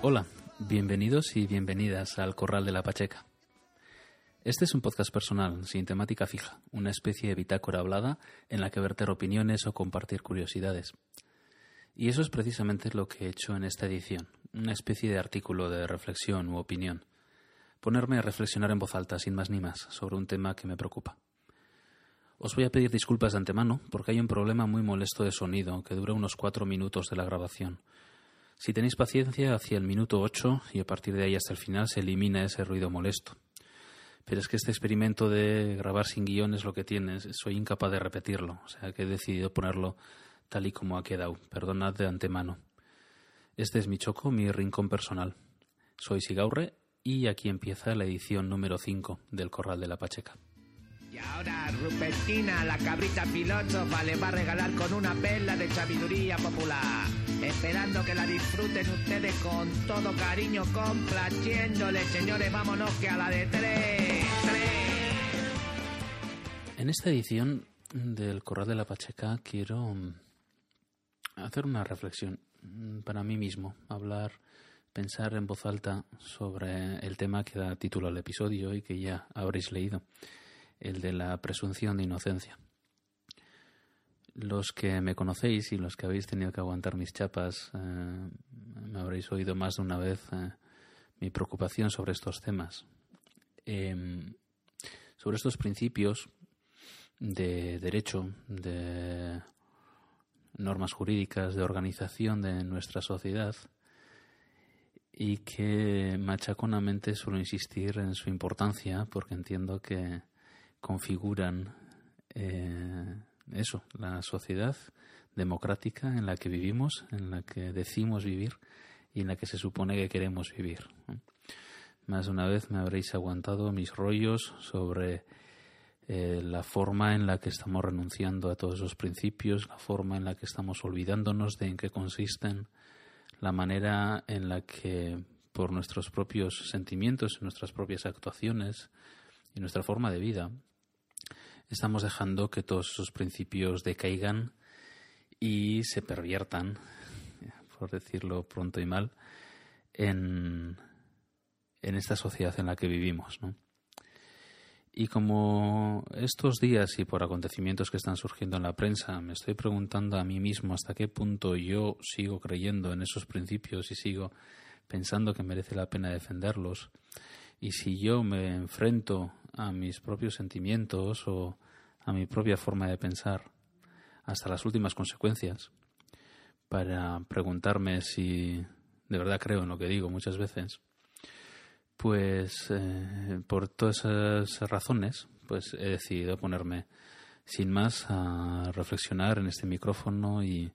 Hola, bienvenidos y bienvenidas al Corral de la Pacheca. Este es un podcast personal, sin temática fija, una especie de bitácora hablada en la que verter opiniones o compartir curiosidades. Y eso es precisamente lo que he hecho en esta edición, una especie de artículo de reflexión u opinión. Ponerme a reflexionar en voz alta, sin más ni más, sobre un tema que me preocupa. Os voy a pedir disculpas de antemano porque hay un problema muy molesto de sonido que dura unos cuatro minutos de la grabación. Si tenéis paciencia, hacia el minuto ocho y a partir de ahí hasta el final se elimina ese ruido molesto. Pero es que este experimento de grabar sin guion es lo que tiene, soy incapaz de repetirlo, o sea que he decidido ponerlo tal y como ha quedado. Perdonad de antemano. Este es mi choco, mi rincón personal. Soy Sigaurre y aquí empieza la edición número 5 del Corral de la Pacheca. Y ahora Rupertina, la cabrita filósofa, le va a regalar con una vela de sabiduría popular. Esperando que la disfruten ustedes con todo cariño, complaciéndole. Señores, vámonos que a la de tres. tres. En esta edición del Corral de la Pacheca quiero hacer una reflexión para mí mismo, hablar, pensar en voz alta sobre el tema que da título al episodio y que ya habréis leído el de la presunción de inocencia. Los que me conocéis y los que habéis tenido que aguantar mis chapas, eh, me habréis oído más de una vez eh, mi preocupación sobre estos temas. Eh, sobre estos principios de derecho, de normas jurídicas, de organización de nuestra sociedad y que machaconamente suelo insistir en su importancia porque entiendo que configuran eh, eso, la sociedad democrática en la que vivimos, en la que decimos vivir y en la que se supone que queremos vivir. Más una vez me habréis aguantado mis rollos sobre eh, la forma en la que estamos renunciando a todos esos principios, la forma en la que estamos olvidándonos de en qué consisten, la manera en la que por nuestros propios sentimientos, nuestras propias actuaciones y nuestra forma de vida, estamos dejando que todos esos principios decaigan y se perviertan, por decirlo pronto y mal, en, en esta sociedad en la que vivimos. Y como estos días y por acontecimientos que están surgiendo en la prensa, me estoy preguntando a mí mismo hasta qué punto yo sigo creyendo en esos principios y sigo pensando que merece la pena defenderlos, y si yo me enfrento a mis propios sentimientos o a mi propia forma de pensar hasta las últimas consecuencias para preguntarme si de verdad creo en lo que digo muchas veces, pues eh, por todas esas razones, pues he decidido ponerme sin más a reflexionar en este micrófono y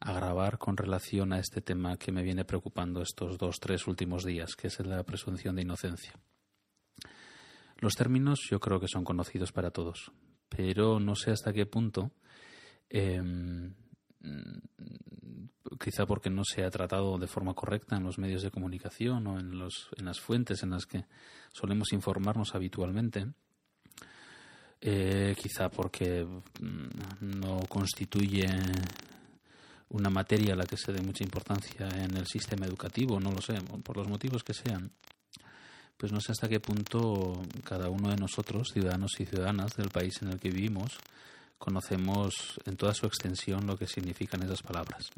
a grabar con relación a este tema que me viene preocupando estos dos, tres últimos días, que es la presunción de inocencia. Los términos yo creo que son conocidos para todos, pero no sé hasta qué punto, eh, quizá porque no se ha tratado de forma correcta en los medios de comunicación o en, los, en las fuentes en las que solemos informarnos habitualmente, eh, quizá porque mm, no constituye una materia a la que se dé mucha importancia en el sistema educativo, no lo sé, por los motivos que sean pues no sé hasta qué punto cada uno de nosotros, ciudadanos y ciudadanas del país en el que vivimos, conocemos en toda su extensión lo que significan esas palabras.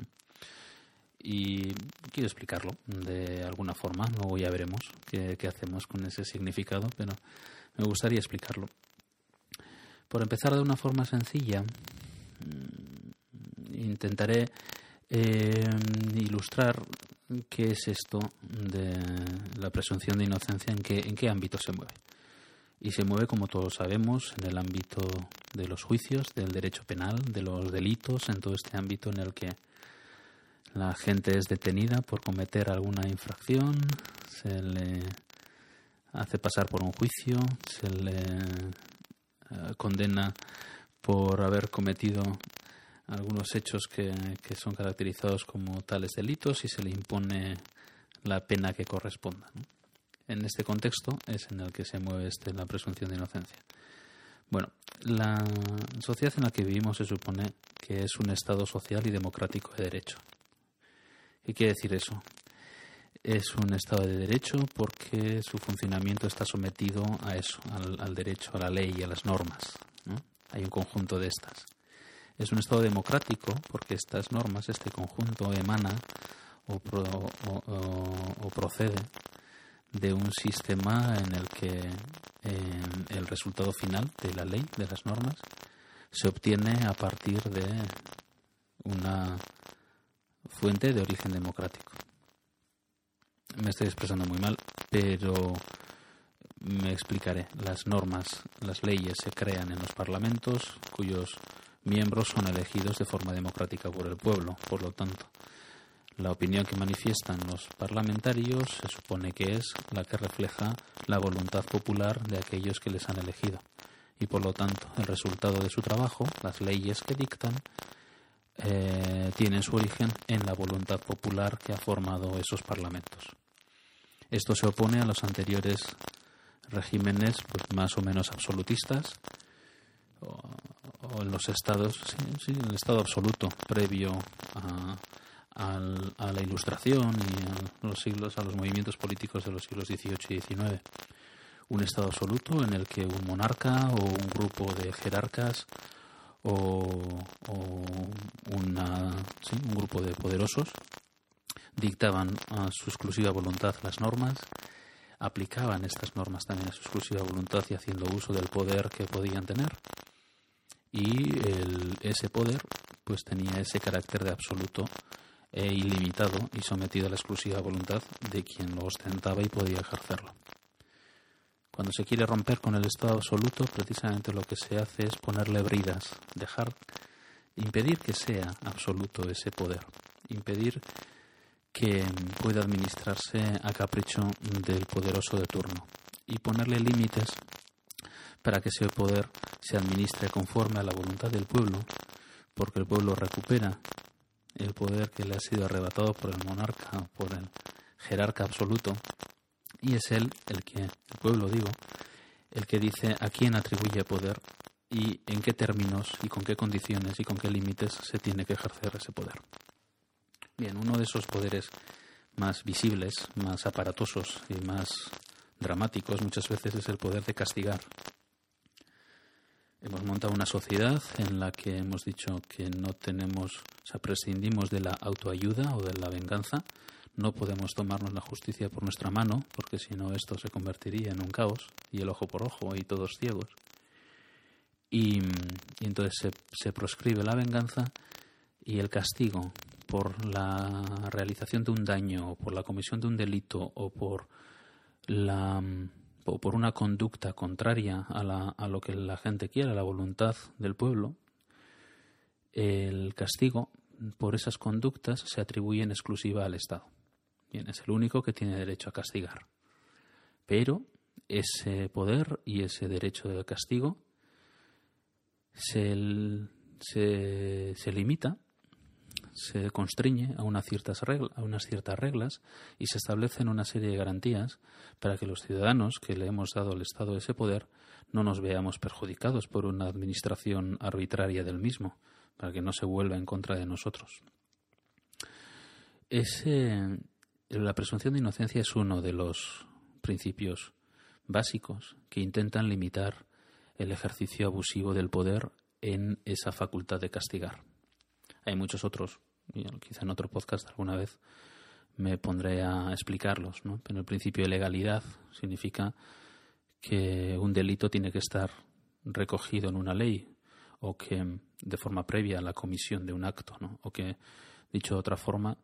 Y quiero explicarlo de alguna forma, luego ya veremos qué, qué hacemos con ese significado, pero me gustaría explicarlo. Por empezar de una forma sencilla, intentaré eh, ilustrar qué es esto de la presunción de inocencia, en qué, en qué ámbito se mueve. Y se mueve, como todos sabemos, en el ámbito de los juicios, del derecho penal, de los delitos, en todo este ámbito en el que la gente es detenida por cometer alguna infracción, se le hace pasar por un juicio, se le eh, condena por haber cometido algunos hechos que, son caracterizados como tales delitos y se le impone la pena que corresponda. En este contexto es en el que se mueve este, la presunción de inocencia. Bueno, la sociedad en la que vivimos se supone que es un Estado social y democrático de derecho. ¿Qué quiere decir eso? es un Estado de Derecho porque su funcionamiento está sometido a eso, al, derecho, a la ley y a las normas. Hay un conjunto de estas. Es un Estado democrático porque estas normas, este conjunto, emana o, procede de un sistema en el que el resultado final de la ley, de las normas, se obtiene a partir de una fuente de origen democrático me estoy expresando muy mal, pero me explicaré. Las normas, las leyes se crean en los parlamentos cuyos miembros son elegidos de forma democrática por el pueblo. Por lo tanto, la opinión que manifiestan los parlamentarios se supone que es la que refleja la voluntad popular de aquellos que les han elegido. Y por lo tanto, el resultado de su trabajo, las leyes que dictan, eh, tienen su origen en la voluntad popular que ha formado esos parlamentos. Esto se opone a los anteriores regímenes pues, más o menos absolutistas o, en los estados, sí, el estado absoluto previo a, la Ilustración y a los siglos, a los movimientos políticos de los siglos XVIII y XIX. Un estado absoluto en el que un monarca o un grupo de jerarcas o, una, un grupo de poderosos dictaban a su exclusiva voluntad las normas, aplicaban estas normas también a su exclusiva voluntad y haciendo uso del poder que podían tener. Y ese poder pues tenía ese carácter de absoluto e ilimitado y sometido a la exclusiva voluntad de quien lo ostentaba y podía ejercerlo. Cuando se quiere romper con el estado absoluto, precisamente lo que se hace es ponerle bridas, dejar, impedir que sea absoluto ese poder, impedir que pueda administrarse a capricho del poderoso de turno y ponerle límites para que ese poder se administre conforme a la voluntad del pueblo, porque el pueblo recupera el poder que le ha sido arrebatado por el monarca por el jerarca absoluto, y es él el que, el pueblo digo, el que dice a quién atribuye poder y en qué términos y con qué condiciones y con qué límites se tiene que ejercer ese poder. Bien, uno de esos poderes más visibles, más aparatosos y más dramáticos muchas veces es el poder de castigar. Hemos montado una sociedad en la que hemos dicho que no tenemos, o sea, prescindimos de la autoayuda o de la venganza. No podemos tomarnos la justicia por nuestra mano, porque si no esto se convertiría en un caos y el ojo por ojo y todos ciegos. Y, entonces se, se proscribe la venganza y el castigo por la realización de un daño o por la comisión de un delito o por la o por una conducta contraria a, la, a lo que la gente quiere, a la voluntad del pueblo, el castigo por esas conductas se atribuye en exclusiva al Estado. Bien, es el único que tiene derecho a castigar. Pero ese poder y ese derecho de castigo se, se, se limita se constriñe a unas, ciertas a unas ciertas reglas y se establecen una serie de garantías para que los ciudadanos que le hemos dado al Estado ese poder no nos veamos perjudicados por una administración arbitraria del mismo, para que no se vuelva en contra de nosotros. La presunción de inocencia es uno de los principios básicos que intentan limitar el ejercicio abusivo del poder en esa facultad de castigar. Hay muchos otros, quizá en otro podcast alguna vez me pondré a explicarlos, ¿no? Pero el principio de legalidad significa que un delito tiene que estar recogido en una ley o que de forma previa la comisión de un acto, ¿no? O que, dicho de otra forma,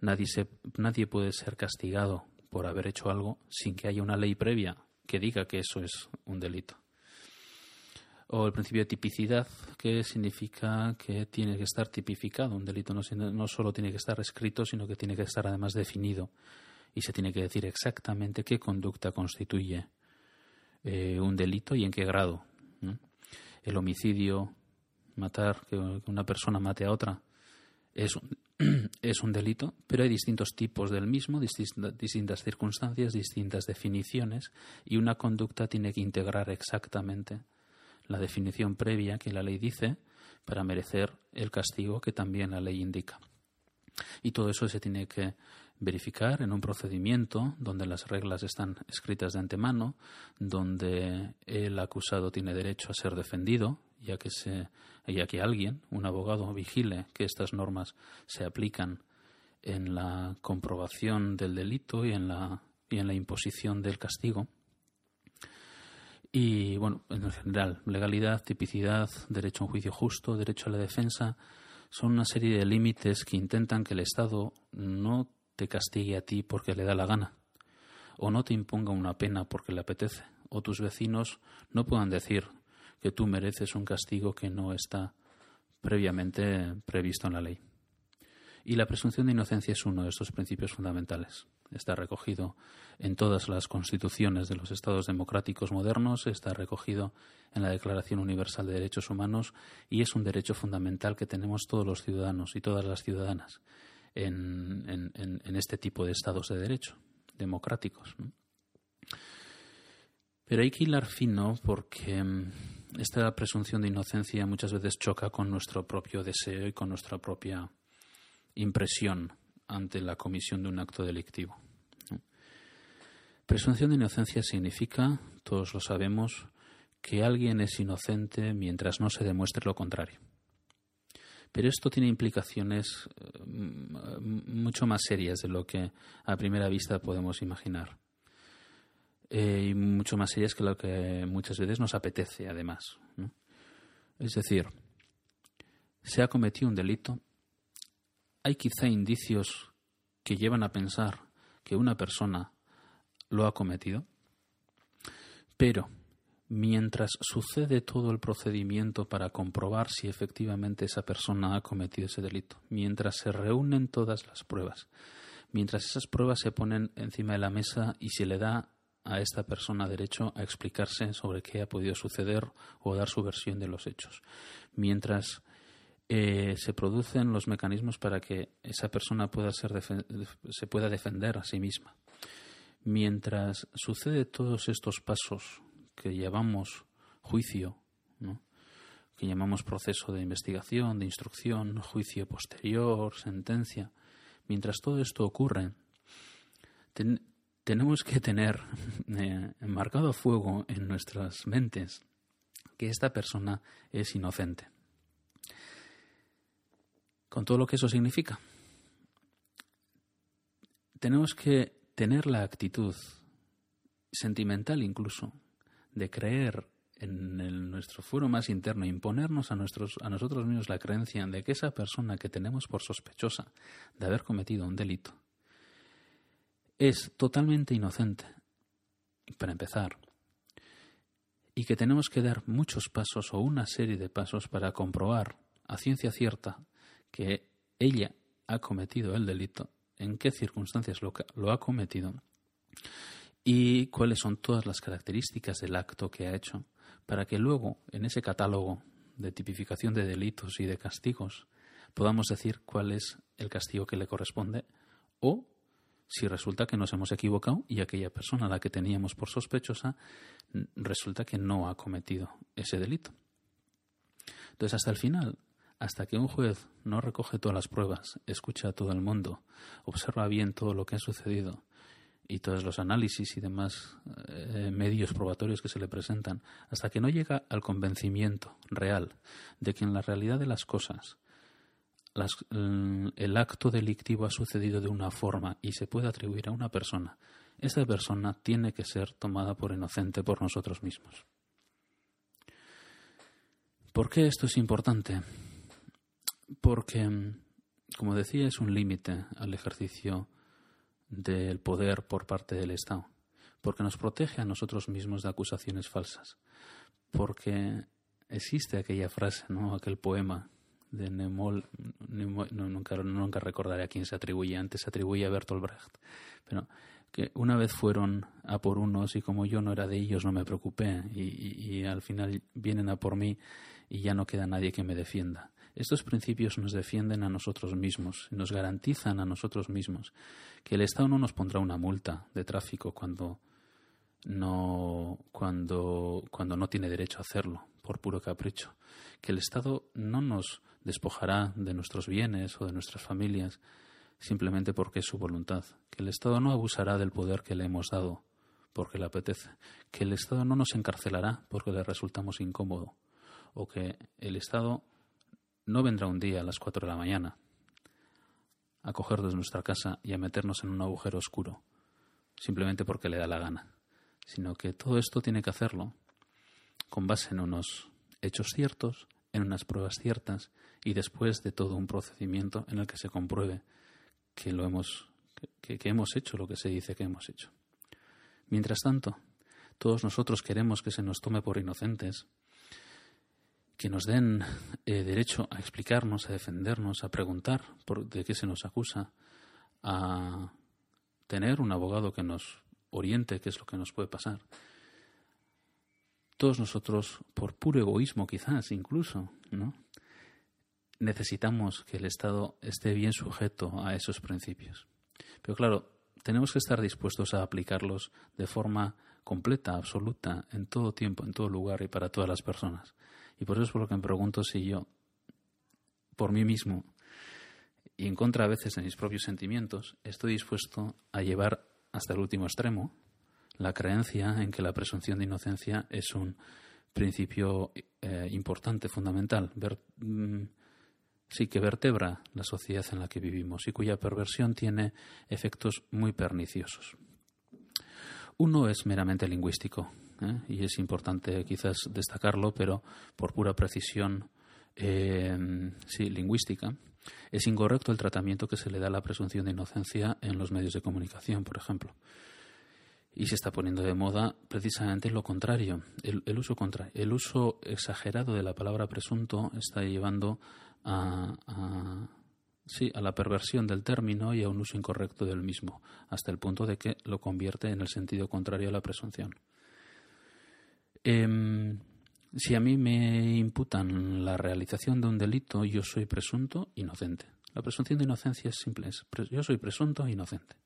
nadie, se, nadie puede ser castigado por haber hecho algo sin que haya una ley previa que diga que eso es un delito o el principio de tipicidad, que significa que tiene que estar tipificado. Un delito no, solo tiene que estar escrito, sino que tiene que estar además definido y se tiene que decir exactamente qué conducta constituye eh, un delito y en qué grado. El homicidio, matar, que una persona mate a otra, es un, es un delito, pero hay distintos tipos del mismo, distintas circunstancias, distintas definiciones, y una conducta tiene que integrar exactamente la definición previa que la ley dice para merecer el castigo que también la ley indica. Y todo eso se tiene que verificar en un procedimiento donde las reglas están escritas de antemano, donde el acusado tiene derecho a ser defendido, ya que, se, ya que alguien, un abogado, vigile que estas normas se aplican en la comprobación del delito y en la, y en la imposición del castigo. Y bueno, en general, legalidad, tipicidad, derecho a un juicio justo, derecho a la defensa, son una serie de límites que intentan que el Estado no te castigue a ti porque le da la gana, o no te imponga una pena porque le apetece, o tus vecinos no puedan decir que tú mereces un castigo que no está previamente previsto en la ley. Y la presunción de inocencia es uno de estos principios fundamentales. Está recogido en todas las constituciones de los estados democráticos modernos, está recogido en la Declaración Universal de Derechos Humanos y es un derecho fundamental que tenemos todos los ciudadanos y todas las ciudadanas en, este tipo de estados de derecho democráticos. Pero hay que hilar fino porque mm, esta presunción de inocencia muchas veces choca con nuestro propio deseo y con nuestra propia impresión ante la comisión de un acto delictivo. Presunción de inocencia significa, todos lo sabemos, que alguien es inocente mientras no se demuestre lo contrario. Pero esto tiene implicaciones eh, mucho más serias de lo que a primera vista podemos imaginar. Eh, y mucho más serias que lo que muchas veces nos apetece, además. Es decir, se ha cometido un delito, hay quizá indicios que llevan a pensar que una persona lo ha cometido, pero mientras sucede todo el procedimiento para comprobar si efectivamente esa persona ha cometido ese delito, mientras se reúnen todas las pruebas, mientras esas pruebas se ponen encima de la mesa y se le da a esta persona derecho a explicarse sobre qué ha podido suceder o dar su versión de los hechos, mientras eh, se producen los mecanismos para que esa persona pueda ser se pueda defender a sí misma. Mientras sucede todos estos pasos que llamamos juicio, que llamamos proceso de investigación, de instrucción, juicio posterior, sentencia, mientras todo esto ocurre, tenemos que tener eh, marcado a fuego en nuestras mentes que esta persona es inocente. Con todo lo que eso significa. Tenemos que tener la actitud sentimental incluso de creer en nuestro fuero más interno, imponernos a, nuestros, a nosotros mismos la creencia de que esa persona que tenemos por sospechosa de haber cometido un delito es totalmente inocente, para empezar, y que tenemos que dar muchos pasos o una serie de pasos para comprobar a ciencia cierta que ella ha cometido el delito, en qué circunstancias lo, ha cometido y cuáles son todas las características del acto que ha hecho, para que luego, en ese catálogo de tipificación de delitos y de castigos, podamos decir cuál es el castigo que le corresponde o si resulta que nos hemos equivocado y aquella persona a la que teníamos por sospechosa resulta que no ha cometido ese delito. Entonces, hasta el final, hasta que un juez no recoge todas las pruebas, escucha a todo el mundo, observa bien todo lo que ha sucedido y todos los análisis y demás eh, medios probatorios que se le presentan, hasta que no llega al convencimiento real de que en la realidad de las cosas el acto delictivo ha sucedido de una forma y se puede atribuir a una persona, esa persona tiene que ser tomada por inocente por nosotros mismos. ¿Por qué esto es importante? Porque, como decía, es un límite al ejercicio del poder por parte del Estado, porque nos protege a nosotros mismos de acusaciones falsas, porque existe aquella frase, ¿no? aquel poema de Nemol, nunca, nunca recordaré a quién se atribuye, antes se atribuye a Bertolt Brecht, pero que una vez fueron a por unos y como yo no era de ellos no me preocupé y al final vienen a por mí y ya no queda nadie que me defienda. Estos principios nos defienden a nosotros mismos, nos garantizan a nosotros mismos que el Estado no nos pondrá una multa de tráfico cuando no, cuando, cuando no tiene derecho a hacerlo por puro capricho, que el Estado no nos despojará de nuestros bienes o de nuestras familias simplemente porque es su voluntad, que el Estado no abusará del poder que le hemos dado porque le apetece, que el Estado no nos encarcelará porque le resultamos incómodo, o que el Estado no vendrá un día a las cuatro de la mañana a cogernos nuestra casa y a meternos en un agujero oscuro, simplemente porque le da la gana, sino que todo esto tiene que hacerlo con base en unos hechos ciertos, en unas pruebas ciertas y después de todo un procedimiento en el que se compruebe que lo hemos que, hemos hecho lo que se dice que hemos hecho. Mientras tanto, todos nosotros queremos que se nos tome por inocentes, que nos den eh, derecho a explicarnos, a defendernos, a preguntar por, de qué se nos acusa, a tener un abogado que nos oriente qué es lo que nos puede pasar. Todos nosotros, por puro egoísmo quizás incluso, ¿no? necesitamos que el Estado esté bien sujeto a esos principios. Pero claro, tenemos que estar dispuestos a aplicarlos de forma completa, absoluta, en todo tiempo, en todo lugar y para todas las personas. Y por eso es por lo que me pregunto si yo, por mí mismo, y en contra a veces de mis propios sentimientos, estoy dispuesto a llevar hasta el último extremo la creencia en que la presunción de inocencia es un principio eh, importante, fundamental, ver, mm, sí que vertebra la sociedad en la que vivimos y cuya perversión tiene efectos muy perniciosos. Uno es meramente lingüístico, ¿eh? y es importante quizás destacarlo, pero por pura precisión eh, sí, lingüística, es incorrecto el tratamiento que se le da a la presunción de inocencia en los medios de comunicación, por ejemplo. Y se está poniendo de moda precisamente lo contrario, el, uso contrario. El uso exagerado de la palabra presunto está llevando a la perversión del término y a un uso incorrecto del mismo, hasta el punto de que lo convierte en el sentido contrario a la presunción. Em, si a mí me imputan la realización de un delito, yo soy presunto inocente. La presunción de inocencia es simple. yo soy presunto inocente.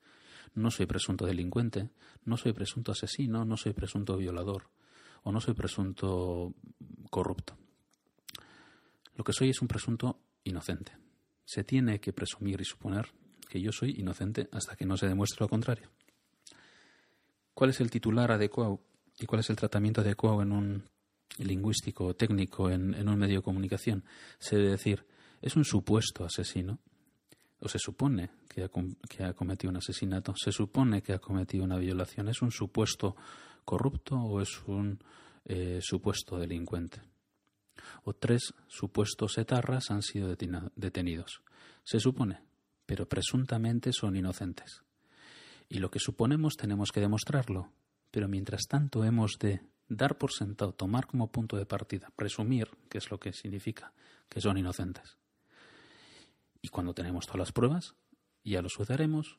No soy presunto delincuente, no soy presunto asesino, no soy presunto violador o no soy presunto corrupto. Lo que soy es un presunto inocente. Se tiene que presumir y suponer que yo soy inocente hasta que no se demuestre lo contrario. ¿Cuál es el titular adecuado y cuál es el tratamiento adecuado en un lingüístico técnico en, un medio de comunicación. Se debe decir, es un supuesto asesino, o se supone que ha, cometido un asesinato, se supone que ha cometido una violación, es un supuesto corrupto o es un eh, supuesto delincuente. O tres supuestos etarras han sido detenidos. Se supone, pero presuntamente son inocentes. Y lo que suponemos tenemos que demostrarlo, pero mientras tanto hemos de dar por sentado, tomar como punto de partida, presumir, que es lo que significa, que son inocentes. Y cuando tenemos todas las pruebas, ya los juzgaremos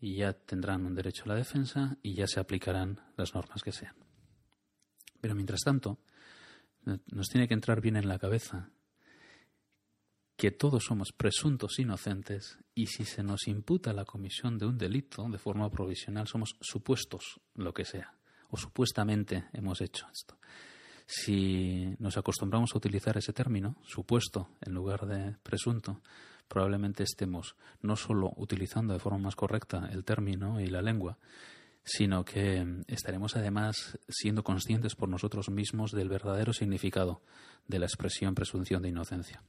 y ya tendrán un derecho a la defensa y ya se aplicarán las normas que sean. Pero mientras tanto, nos tiene que entrar bien en la cabeza que todos somos presuntos inocentes y si se nos imputa la comisión de un delito de forma provisional somos supuestos lo que sea o supuestamente hemos hecho esto. Si nos acostumbramos a utilizar ese término, supuesto, en lugar de presunto, probablemente estemos no solo utilizando de forma más correcta el término y la lengua, sino que estaremos además siendo conscientes por nosotros mismos del verdadero significado de la expresión presunción de inocencia.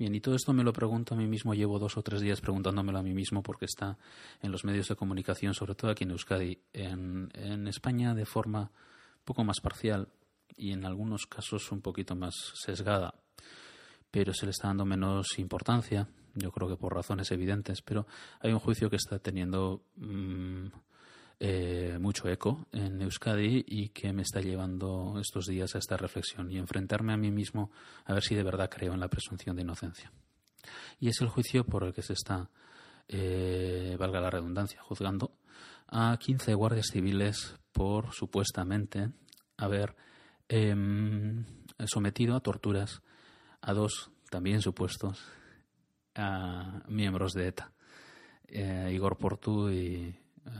Bien, y todo esto me lo pregunto a mí mismo, llevo dos o tres días preguntándomelo a mí mismo porque está en los medios de comunicación, sobre todo aquí en Euskadi, en, en España de forma poco más parcial y en algunos casos un poquito más sesgada, pero se le está dando menos importancia, yo creo que por razones evidentes, pero hay un juicio que está teniendo mm, eh, mucho eco en Euskadi y que me está llevando estos días a esta reflexión y enfrentarme a mí mismo a ver si de verdad creo en la presunción de inocencia. Y es el juicio por el que se está, eh, valga la redundancia, juzgando a 15 guardias civiles por supuestamente haber em, sometido a torturas a dos también supuestos miembros de ETA, eh, Igor Portu y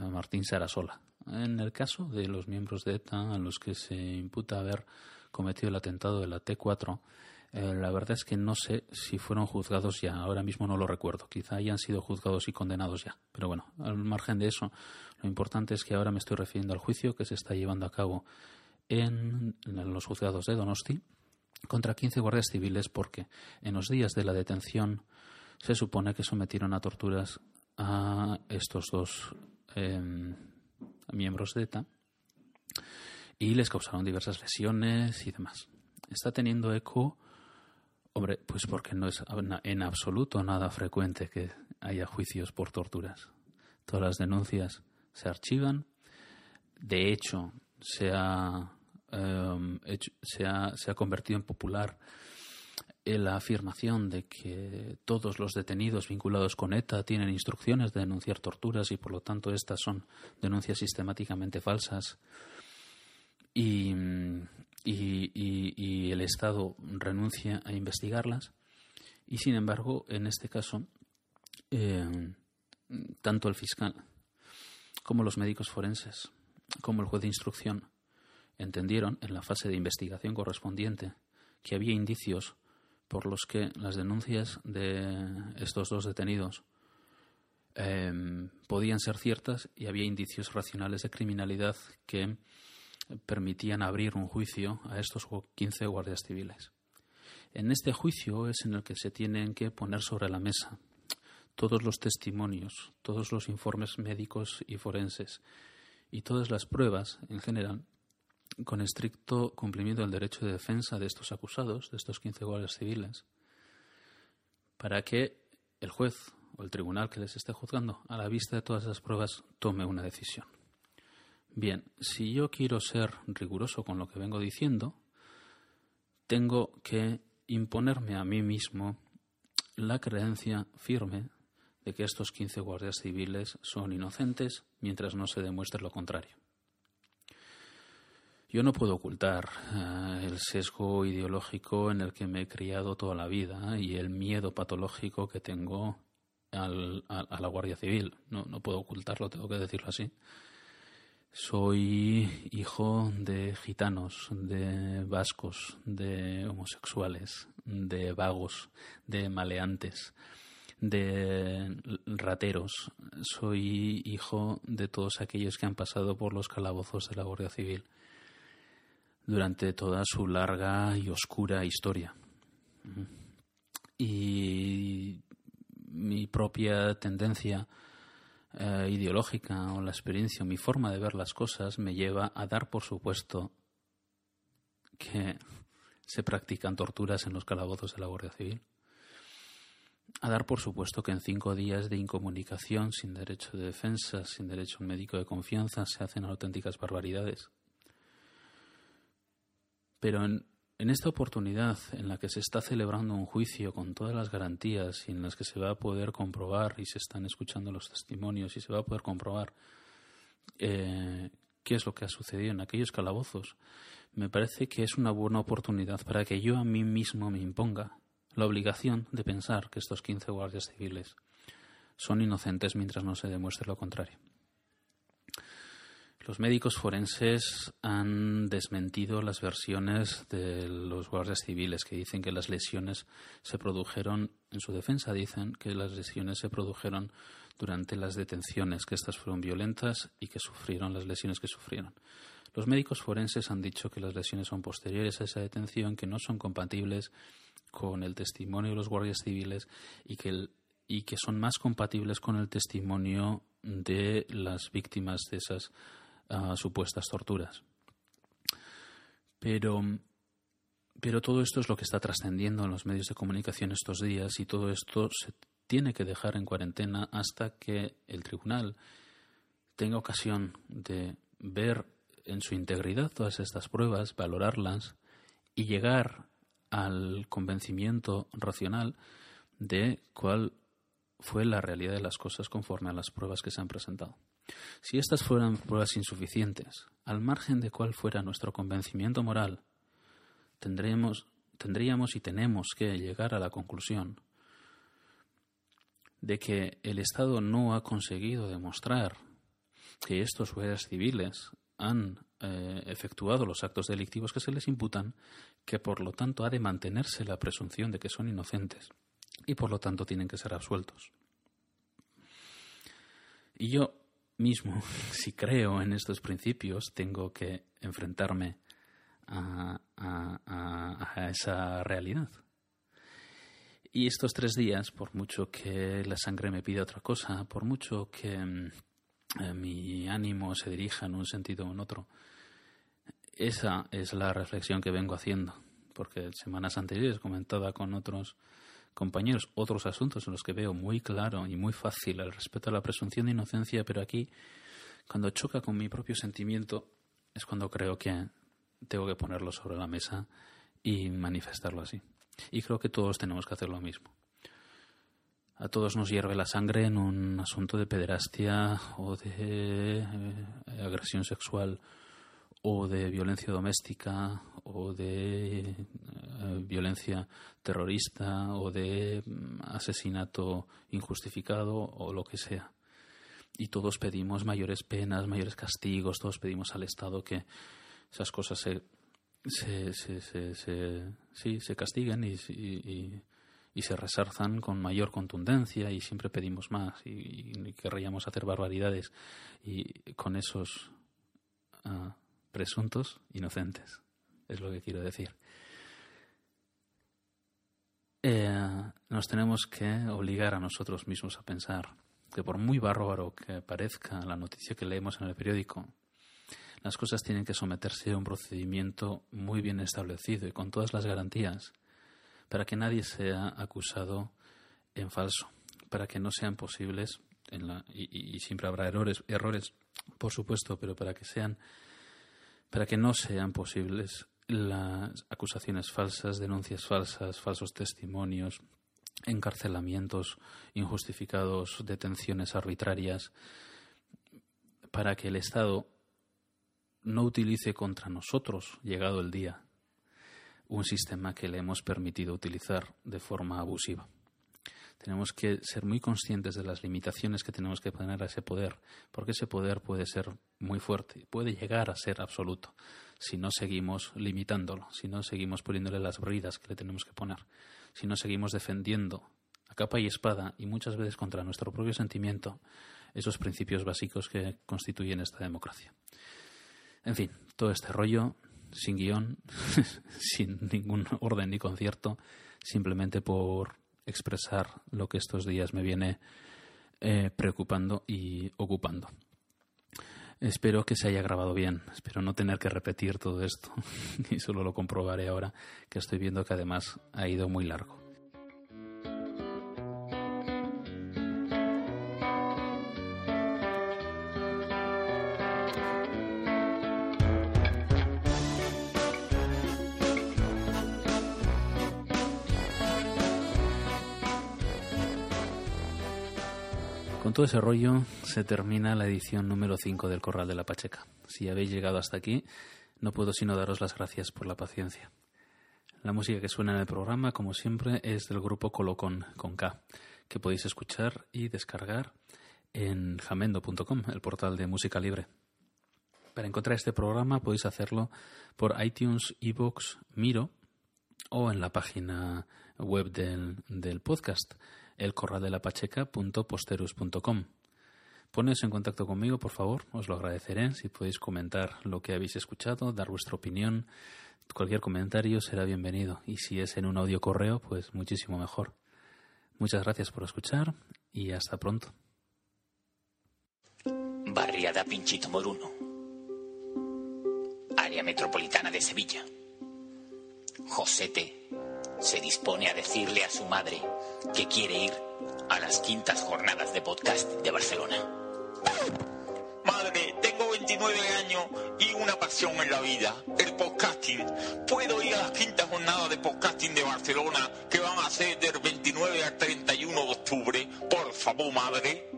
Martín Sarasola. En el caso de los miembros de ETA a los que se imputa haber cometido el atentado de la T4, Eh, la verdad es que no sé si fueron juzgados ya, ahora mismo no lo recuerdo. Quizá hayan sido juzgados y condenados ya. Pero bueno, al margen de eso, lo importante es que ahora me estoy refiriendo al juicio que se está llevando a cabo en, los juzgados de Donosti contra 15 guardias civiles porque en los días de la detención se supone que sometieron a torturas a estos dos em, miembros de ETA y les causaron diversas lesiones y demás. Está teniendo eco Hombre, pues porque no es en absoluto nada frecuente que haya juicios por torturas. Todas las denuncias se archivan. De hecho, se ha, em, se ha, se ha convertido en popular la afirmación de que todos los detenidos vinculados con ETA tienen instrucciones de denunciar torturas y por lo tanto estas son denuncias sistemáticamente falsas. Y, y, el Estado renuncia a investigarlas y sin embargo en este caso eh, tanto el fiscal como los médicos forenses como el juez de instrucción entendieron en la fase de investigación correspondiente que había indicios por los que las denuncias de estos dos detenidos eh, podían ser ciertas y había indicios racionales de criminalidad que permitían abrir un juicio a estos 15 guardias civiles. En este juicio es en el que se tienen que poner sobre la mesa todos los testimonios, todos los informes médicos y forenses y todas las pruebas en general con estricto cumplimiento del derecho de defensa de estos acusados, de estos 15 guardias civiles, para que el juez o el tribunal que les esté juzgando, a la vista de todas esas pruebas, tome una decisión. Bien, si yo quiero ser riguroso con lo que vengo diciendo, tengo que imponerme a mí mismo la creencia firme de que estos 15 guardias civiles son inocentes mientras no se demuestre lo contrario. Yo no puedo ocultar eh, el sesgo ideológico en el que me he criado toda la vida y el miedo patológico que tengo a, la Guardia Civil. No, no puedo ocultarlo, tengo que decirlo así. Soy hijo de gitanos, de vascos, de homosexuales, de vagos, de maleantes, de rateros. Soy hijo de todos aquellos que han pasado por los calabozos de la Guardia Civil durante toda su larga y oscura historia. Y mi propia tendencia eh, ideológica o la experiencia o mi forma de ver las cosas me lleva a dar por supuesto que se practican torturas en los calabozos de la Guardia Civil. A dar por supuesto que en cinco días de incomunicación, sin derecho de defensa, sin derecho a un médico de confianza, se hacen auténticas barbaridades. Pero en, esta oportunidad en la que se está celebrando un juicio con todas las garantías y en las que se va a poder comprobar y se están escuchando los testimonios y se va a poder comprobar eh, qué es lo que ha sucedido en aquellos calabozos, me parece que es una buena oportunidad para que yo a mí mismo me imponga la obligación de pensar que estos 15 guardias civiles son inocentes mientras no se demuestre lo contrario. Los médicos forenses han desmentido las versiones de los guardias civiles que dicen que las lesiones se produjeron, en su defensa dicen que las lesiones se produjeron durante las detenciones, que estas fueron violentas y que sufrieron las lesiones que sufrieron. Los médicos forenses han dicho que las lesiones son posteriores a esa detención, que no son compatibles con el testimonio de los guardias civiles y que, y que son más compatibles con el testimonio de las víctimas de esas supuestas torturas. Pero, pero todo esto es lo que está trascendiendo en los medios de comunicación estos días y todo esto se tiene que dejar en cuarentena hasta que el tribunal tenga ocasión de ver en su integridad todas estas pruebas, valorarlas y llegar al convencimiento racional de cuál fue la realidad de las cosas conforme a las pruebas que se han presentado. Si estas fueran pruebas insuficientes, al margen de cuál fuera nuestro convencimiento moral, tendríamos, y tenemos que llegar a la conclusión de que el Estado no ha conseguido demostrar que estos guardias civiles han eh, efectuado los actos delictivos que se les imputan, que por lo tanto ha de mantenerse la presunción de que son inocentes y por lo tanto tienen que ser absueltos. Y yo mismo, si creo en estos principios, tengo que enfrentarme a, esa realidad. Y estos tres días, por mucho que la sangre me pida otra cosa, por mucho que mm, eh, mi ánimo se dirija en un sentido o en otro, esa es la reflexión que vengo haciendo, porque semanas anteriores comentaba con otros compañeros otros asuntos en los que veo muy claro y muy fácil el respeto a la presunción de inocencia, pero aquí, cuando choca con mi propio sentimiento, es cuando creo que tengo que ponerlo sobre la mesa y manifestarlo así. Y creo que todos tenemos que hacer lo mismo. A todos nos hierve la sangre en un asunto de pederastia o de eh, agresión sexual o de violencia doméstica o de eh, violencia terrorista o de mm, asesinato injustificado o lo que sea. Y todos pedimos mayores penas, mayores castigos, todos pedimos al Estado que esas cosas se, se, se, se, sí, castiguen y, se resarzan con mayor contundencia y siempre pedimos más y, querríamos hacer barbaridades y con esos... Ah, presuntos inocentes, es lo que quiero decir. Eh, nos tenemos que obligar a nosotros mismos a pensar que por muy bárbaro que parezca la noticia que leemos en el periódico, las cosas tienen que someterse a un procedimiento muy bien establecido y con todas las garantías para que nadie sea acusado en falso, para que no sean posibles, y, y siempre habrá errores, errores, por supuesto, pero para que sean para que no sean posibles las acusaciones falsas, denuncias falsas, falsos testimonios, encarcelamientos injustificados, detenciones arbitrarias, para que el Estado no utilice contra nosotros, llegado el día, un sistema que le hemos permitido utilizar de forma abusiva. Tenemos que ser muy conscientes de las limitaciones que tenemos que poner a ese poder, porque ese poder puede ser muy fuerte, puede llegar a ser absoluto, si no seguimos limitándolo, si no seguimos poniéndole las bridas que le tenemos que poner, si no seguimos defendiendo a capa y espada y muchas veces contra nuestro propio sentimiento esos principios básicos que constituyen esta democracia. En fin, todo este rollo sin guion, sin ningún orden ni concierto, simplemente por expresar lo que estos días me viene eh, preocupando y ocupando. Espero que se haya grabado bien, espero no tener que repetir todo esto y solo lo comprobaré ahora que estoy viendo que además ha ido muy largo. Con todo ese rollo se termina la edición número 5 del Corral de la Pacheca. Si habéis llegado hasta aquí, no puedo sino daros las gracias por la paciencia. La música que suena en el programa, como siempre, es del grupo Colocón con K, que podéis escuchar y descargar en jamendo.com, el portal de música libre. Para encontrar este programa podéis hacerlo por iTunes, iBox, Miro o en la página web del, del podcast elcorraldelapacheca.posterus.com. Poneos en contacto conmigo, por favor, os lo agradeceré. Si podéis comentar lo que habéis escuchado, dar vuestra opinión, cualquier comentario será bienvenido. Y si es en un audio correo, pues muchísimo mejor. Muchas gracias por escuchar y hasta pronto. Barriada Pinchito Moruno. Área Metropolitana de Sevilla. Josete se dispone a decirle a su madre que quiere ir a las quintas jornadas de podcast de Barcelona. Madre, tengo 29 años y una pasión en la vida, el podcasting. ¿Puedo ir a las quintas jornadas de podcasting de Barcelona que van a ser del 29 al 31 de octubre? Por favor, madre.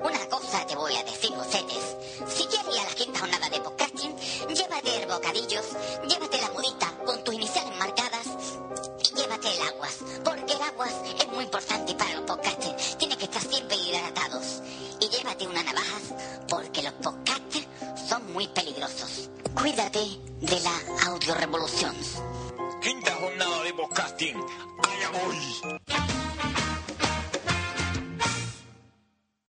Una cosa te voy a decir, Mocetes. Si quieres ir a las quintas jornadas de podcasting, llévate el bocadillos, llévate la mudita